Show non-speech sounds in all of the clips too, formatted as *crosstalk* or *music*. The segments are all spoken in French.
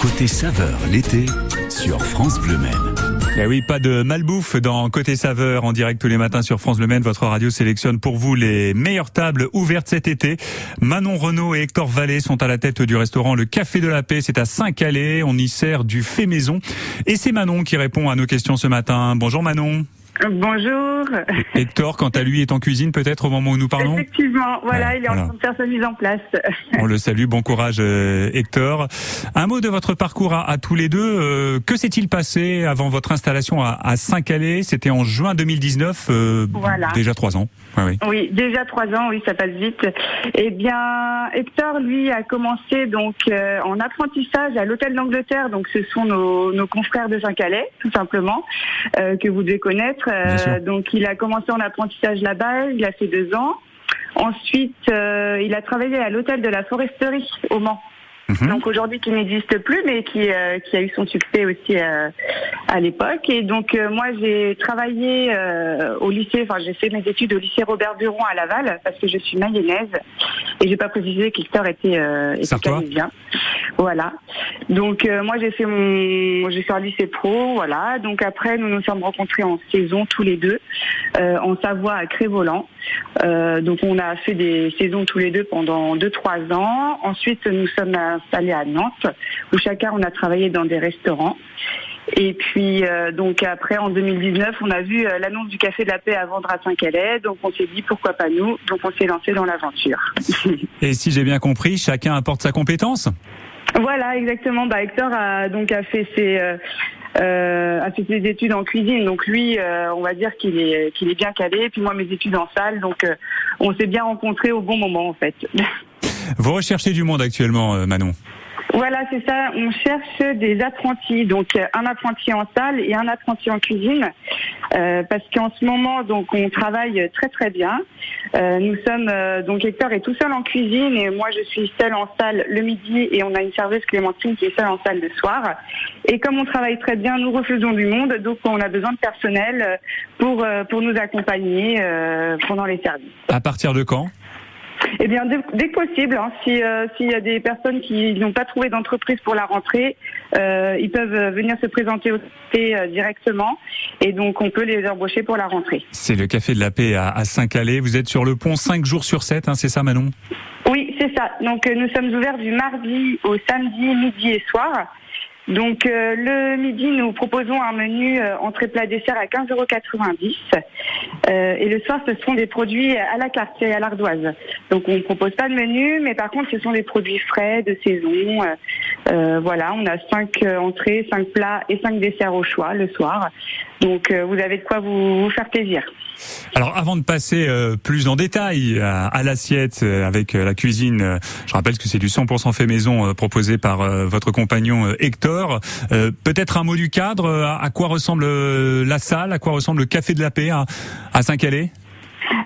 Côté saveur l'été sur France Bleu Maine. Eh oui, pas de malbouffe dans Côté Saveur en direct tous les matins sur France Le Maine. Votre radio sélectionne pour vous les meilleures tables ouvertes cet été. Manon Renault et Hector Vallée sont à la tête du restaurant Le Café de la Paix. C'est à Saint-Calais. On y sert du fait maison. Et c'est Manon qui répond à nos questions ce matin. Bonjour Manon. Bonjour. Hector, quant à lui, est en cuisine peut-être au moment où nous parlons? Effectivement, voilà, il est en train de faire sa mise en place. On le salue, bon courage euh, Hector. Un mot de votre parcours à, tous les deux. Euh, que s'est-il passé avant votre installation à, Saint-Calais? C'était en juin 2019, euh, voilà. déjà trois ans. Oui. oui. déjà trois ans, oui, ça passe vite. Eh bien, Hector, lui, a commencé donc en apprentissage à l'Hôtel d'Angleterre. Donc, ce sont nos, nos confrères de Saint-Calais, tout simplement, que vous devez connaître. Euh, donc il a commencé en apprentissage là-bas, il a fait deux ans. Ensuite, euh, il a travaillé à l'hôtel de la Foresterie au Mans. Mhm. Donc aujourd'hui qui n'existe plus, mais qui, euh, qui a eu son succès aussi à l'époque. Et donc moi j'ai travaillé au lycée, enfin j'ai fait mes études au lycée Robert Buron à Laval parce que je suis mayonnaise et j'ai pas précisé qu'Hector était, était canadien. Voilà. Donc euh, moi j'ai fait mon j'ai fait un lycée pro, voilà. Donc après nous nous sommes rencontrés en saison tous les deux euh, en Savoie à Crévolant. Euh, donc on a fait des saisons tous les deux pendant deux trois ans. Ensuite nous sommes installés à Nantes où chacun on a travaillé dans des restaurants. Et puis donc après en 2019, on a vu l'annonce du café de la paix à vendre à Saint-Calais, donc on s'est dit pourquoi pas nous, donc on s'est lancé dans l'aventure. Et si j'ai bien compris, chacun apporte sa compétence? Voilà, exactement. Bah, Hector a donc a fait ses euh, euh, a fait ses études en cuisine. Donc lui, euh, on va dire qu'il est qu'il est bien calé. Et puis moi, mes études en salle. Donc on s'est bien rencontrés au bon moment, en fait. *laughs* Vous recherchez du monde actuellement, Manon? Voilà, c'est ça. On cherche des apprentis, donc un apprenti en salle et un apprenti en cuisine, euh, parce qu'en ce moment, donc, on travaille très très bien. Euh, nous sommes euh, donc Hector est tout seul en cuisine et moi je suis seule en salle le midi et on a une serveuse Clémentine qui est seule en salle le soir. Et comme on travaille très bien, nous refaisons du monde, donc on a besoin de personnel pour pour nous accompagner pendant les services. À partir de quand? Eh bien, dès, que possible, hein, euh, s'il y a des personnes qui n'ont pas trouvé d'entreprise pour la rentrée, euh, ils peuvent venir se présenter au CP euh, directement et donc on peut les embaucher pour la rentrée. C'est le Café de la Paix à, Saint-Calais. Vous êtes sur le pont 5 jours sur 7, hein, c'est ça Manon? Oui, c'est ça. Donc nous sommes ouverts du mardi au samedi, midi et soir. Donc euh, le midi, nous proposons un menu euh, entrée plat dessert à 15,90 euros. Euh, et le soir, ce sont des produits à la carte et à l'ardoise. Donc on ne propose pas de menu, mais par contre, ce sont des produits frais de saison. voilà, on a cinq entrées, cinq plats et cinq desserts au choix le soir. Donc vous avez de quoi vous faire plaisir. Alors avant de passer euh, plus en détail à, l'assiette euh, avec euh, la cuisine, je rappelle que c'est du 100% fait maison proposé par votre compagnon Hector. Peut-être un mot du cadre, à, quoi ressemble la salle, à quoi ressemble le Café de la Paix à Saint-Calais?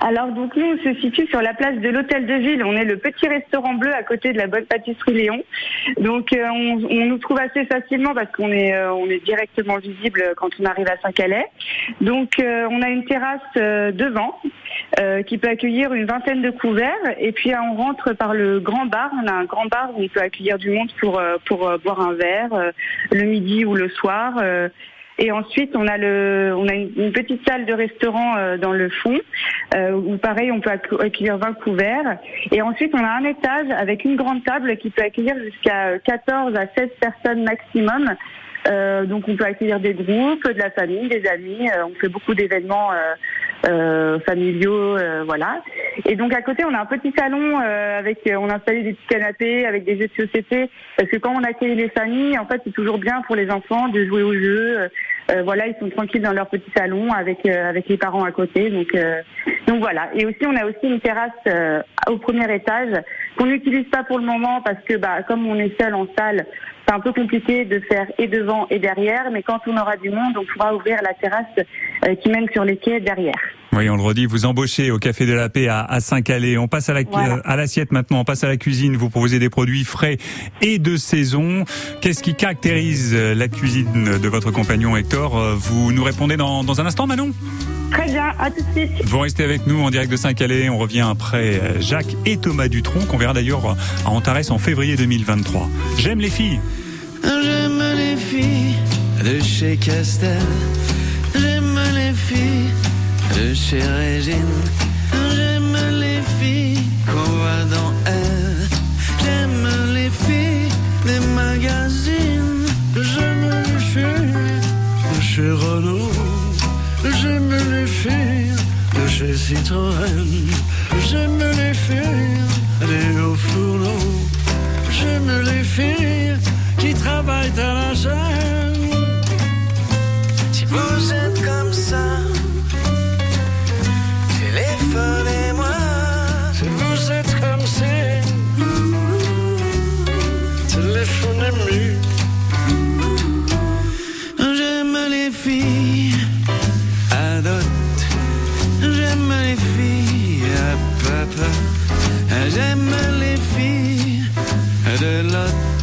Alors donc nous on se situe sur la place de l'Hôtel de Ville. On est le petit restaurant bleu à côté de la bonne pâtisserie Léon. Donc euh, on, nous trouve assez facilement parce qu'on est euh, est directement visible quand on arrive à Saint-Calais. Donc euh, on a une terrasse devant qui peut accueillir une vingtaine de couverts et puis on rentre par le grand bar. On a un grand bar où on peut accueillir du monde pour boire un verre le midi ou le soir. Et ensuite, on a le, on a une, petite salle de restaurant euh, dans le fond euh, où pareil, on peut accueillir 20 couverts. Et ensuite, on a un étage avec une grande table qui peut accueillir jusqu'à 14 à 16 personnes maximum. Euh, donc on peut accueillir des groupes, de la famille, des amis. Euh, on fait beaucoup d'événements euh, familiaux, voilà. Et donc à côté on a un petit salon avec, on a installé des petits canapés avec des jeux de société parce que quand on accueille les familles, en fait c'est toujours bien pour les enfants de jouer aux jeux. Voilà, ils sont tranquilles dans leur petit salon avec avec les parents à côté. Donc donc voilà. Et aussi on a aussi une terrasse au premier étage qu'on n'utilise pas pour le moment parce que bah comme on est seul en salle, c'est un peu compliqué de faire et devant et derrière, mais quand on aura du monde, on pourra ouvrir la terrasse euh, qui mène sur les quais derrière. Oui, on le redit, vous embauchez au Café de la Paix à, Saint-Calais. On passe à l'assiette maintenant, on passe à la cuisine. Vous proposez des produits frais et de saison. Qu'est-ce qui caractérise euh, la cuisine de votre compagnon Hector euh, Vous nous répondez dans, dans un instant, Manon? Très bien, à tout de suite. Vous restez avec nous en direct de Saint-Calais. On revient après Jacques et Thomas Dutronc, d'ailleurs à Antares en février 2023. J'aime les filles. J'aime les filles de chez Castel. J'aime les filles de chez Régine. J'aime les filles qu'on voit dans elle. J'aime les filles des magazines. J'aime les filles de chez Renault. J'aime les filles de chez Citroën. J'aime les filles de lot.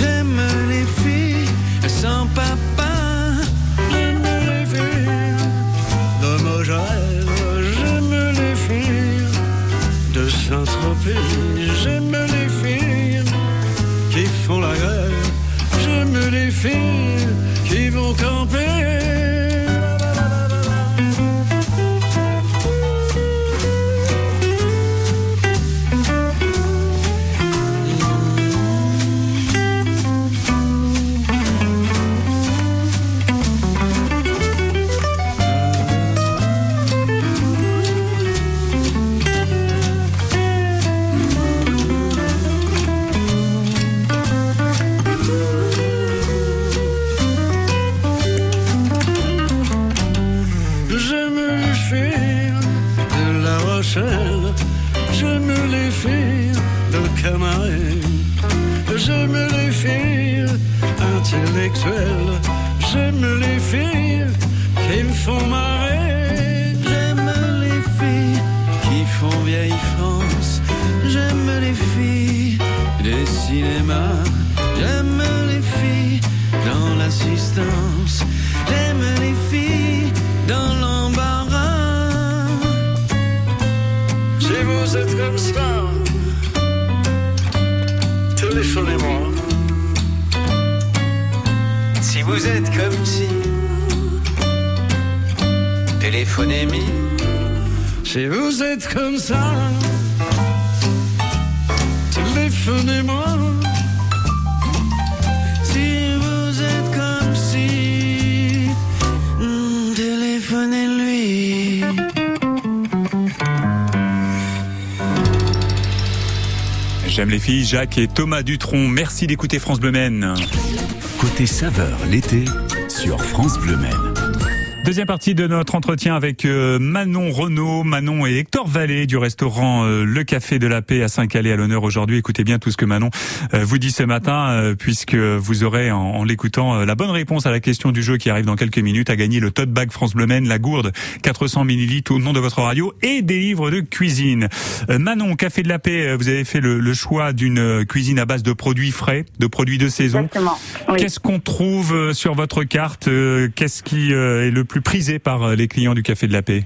J'aime les filles sans papa. J'aime les filles de Mogel. J'aime les filles de Saint-Tropez. J'aime les filles qui font la guerre. J'aime les filles qui vont camper. J'aime les filles qui font vieille France. J'aime les filles des cinémas. J'aime les filles dans l'assistance. J'aime les filles dans l'embarras. Si vous êtes comme ça, téléphonez-moi. Si vous êtes comme si, téléphonez-moi. Si vous êtes comme ça, téléphonez-moi. Si vous êtes comme si, hmm, téléphonez-lui. J'aime les filles, Jacques et Thomas Dutronc. Merci d'écouter France Bleu Maine. Côté saveur l'été sur France Bleu Maine. Deuxième partie de notre entretien avec euh, Manon Renaud, Manon et Hector Vallée du restaurant euh, Le Café de la Paix à Saint-Calais à l'honneur aujourd'hui. Écoutez bien tout ce que Manon euh, vous dit ce matin, puisque vous aurez en, en l'écoutant la bonne réponse à la question du jeu qui arrive dans quelques minutes à gagner le tote bag France Bleu Maine, la gourde 400 millilitres au nom de votre radio et des livres de cuisine. Manon, Café de la Paix, vous avez fait le, le choix d'une cuisine à base de produits frais, de produits de saison. Exactement. Oui. Qu'est-ce qu'on trouve sur votre carte Qu'est-ce qui est le plus prisé par les clients du Café de la Paix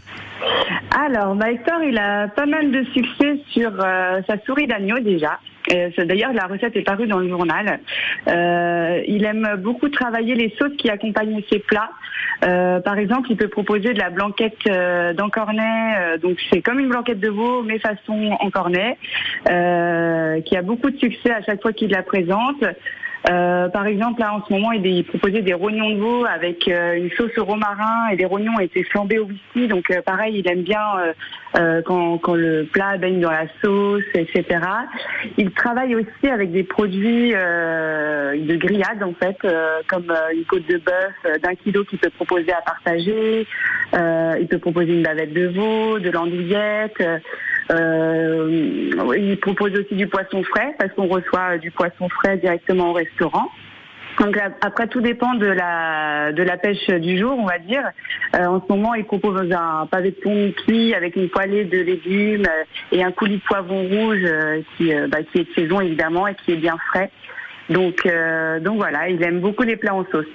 Alors, bah, Hector, il a pas mal de succès sur euh, sa souris d'agneau déjà. Euh, D'ailleurs, la recette est parue dans le journal. Euh, il aime beaucoup travailler les sauces qui accompagnent ses plats. Euh, par exemple, il peut proposer de la blanquette euh, d'encornet. euh, donc, c'est comme une blanquette de veau, mais façon encornet, euh, qui a beaucoup de succès à chaque fois qu'il la présente. Euh, par exemple, là en ce moment, il, proposait des rognons de veau avec euh, une sauce au romarin et des rognons étaient flambés au whisky. Donc euh, pareil, il aime bien euh, euh, quand, quand le plat baigne dans la sauce, etc. Il travaille aussi avec des produits de grillade en fait, comme une côte de bœuf d'un kilo qu'il peut proposer à partager. Il peut proposer une bavette de veau, de l'andouillette. Euh, il propose aussi du poisson frais parce qu'on reçoit euh, du poisson frais directement au restaurant. Donc après tout dépend de la de la pêche du jour, on va dire. Euh, en ce moment, il propose un pavé de thon cuit avec une poêlée de légumes euh, et un coulis de poivron rouge euh, qui bah, qui est de saison évidemment et qui est bien frais. Donc euh, donc voilà, il aime beaucoup les plats en sauce.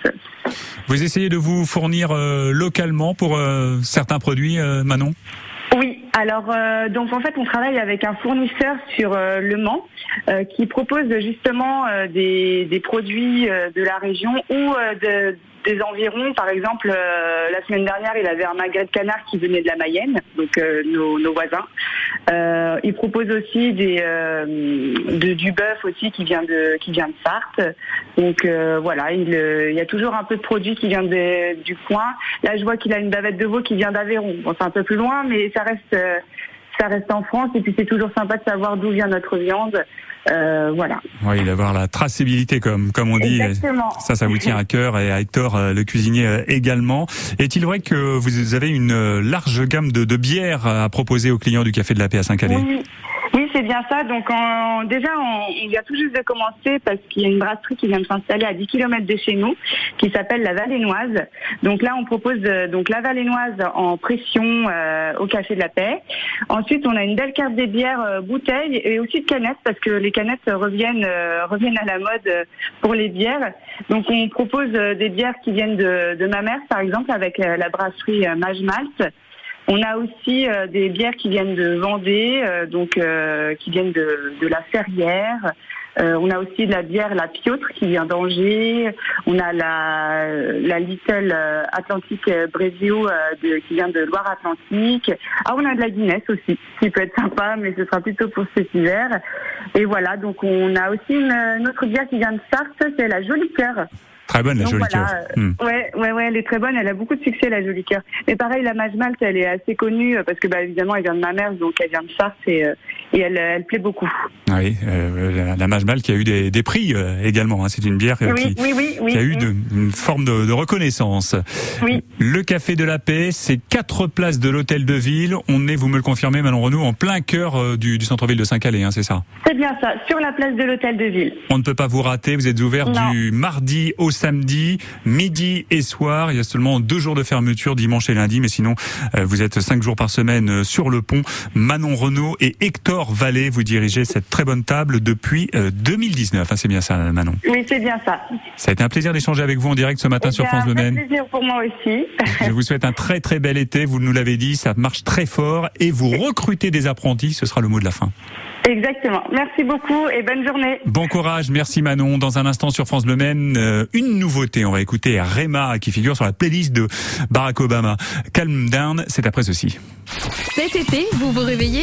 Vous essayez de vous fournir euh, localement pour euh, certains produits, Manon? Alors, euh, donc en fait, on travaille avec un fournisseur sur euh, Le Mans euh, qui propose justement des, des produits de la région ou de, des environs. Par exemple, euh, la semaine dernière, il avait un magret de canard qui venait de la Mayenne, donc euh, nos, voisins. Euh, il propose aussi des, de- du bœuf aussi qui vient de qui vient de Sarthe. Donc voilà, il, y a toujours un peu de produits qui viennent de- du coin. Là, je vois qu'il a une bavette de veau qui vient d'Aveyron. Bon, c'est un peu plus loin, mais ça reste ça reste en France. Et puis c'est toujours sympa de savoir d'où vient notre viande. Euh, voilà. Oui, d'avoir la traçabilité, comme, comme on dit. Exactement. Ça, ça vous tient à cœur et à Hector, euh, le cuisinier euh, également. Est-il vrai que vous avez une euh, large gamme de, de bières à proposer aux clients du Café de la Paix à Saint-Calais? Oui, oui c'est bien ça. Donc déjà, on, vient tout juste de commencer parce qu'il y a une brasserie qui vient de s'installer à 10 km de chez nous, qui s'appelle la Valénoise. Donc là, on propose euh, donc la Valénoise en pression euh, au Café de la Paix. Ensuite, on a une belle carte des bières euh, bouteilles et aussi de canettes parce que les canettes reviennent reviennent à la mode pour les bières. Donc on propose des bières qui viennent de, de ma mère, par exemple, avec la brasserie Mage Malt. On a aussi euh, des bières qui viennent de Vendée, euh, donc euh, qui viennent de, de la Ferrière. Euh, on a aussi de la bière La Piotre qui vient d'Angers. On a la, la Little euh, Atlantique euh, Brésio de- qui vient de Loire-Atlantique. Ah, on a de la Guinness aussi, qui peut être sympa, mais ce sera plutôt pour cet hiver. Et voilà, donc on a aussi une, une autre bière qui vient de Sarthe, c'est la Jolie Cœur. Très bonne, la jolie voilà, cœur. Hmm. Ouais, ouais, ouais, elle est très bonne. Elle a beaucoup de succès, la jolie cœur. Mais pareil, la Mage Malte, elle est assez connue euh, parce que, bah, évidemment, elle vient de ma mère, donc elle vient de Sarthe et, euh, et elle, elle plaît beaucoup. Oui, euh, la, la Mage Mal qui a eu des, des prix euh, également. hein. C'est une bière Oui, qui, oui, oui, oui. qui a eu oui. de- une forme de, de reconnaissance. Oui. Le Café de la Paix, c'est quatre places de l'Hôtel de Ville. On est, vous me le confirmez, Manon Renaud, en plein cœur du, du centre-ville de Saint-Calais, hein, c'est ça? C'est bien ça, sur la place de l'hôtel de ville. On ne peut pas vous rater. Vous êtes ouvert Non. du mardi au samedi, midi et soir. Il y a seulement deux jours de fermeture, dimanche et lundi, mais sinon euh, vous êtes cinq jours par semaine euh, sur le pont. Manon Renaud et Hector Vallée, vous dirigez cette très bonne table depuis euh, 2019. Ah, c'est bien ça, Manon. Oui, c'est bien ça. Ça a été un plaisir d'échanger avec vous en direct ce matin Eh sur France Bleu un Maine. plaisir pour moi aussi. *laughs* Je vous souhaite un très très bel été. Vous nous l'avez dit, ça marche très fort et vous recrutez des apprentis. Ce sera le mot de la fin. Exactement. Merci beaucoup et bonne journée. Bon courage, merci Manon. Dans un instant sur France Bleu Maine, euh, une nouveauté. On va écouter Rema qui figure sur la playlist de Barack Obama. Calm Down, c'est après ceci. Cet été, vous vous réveillez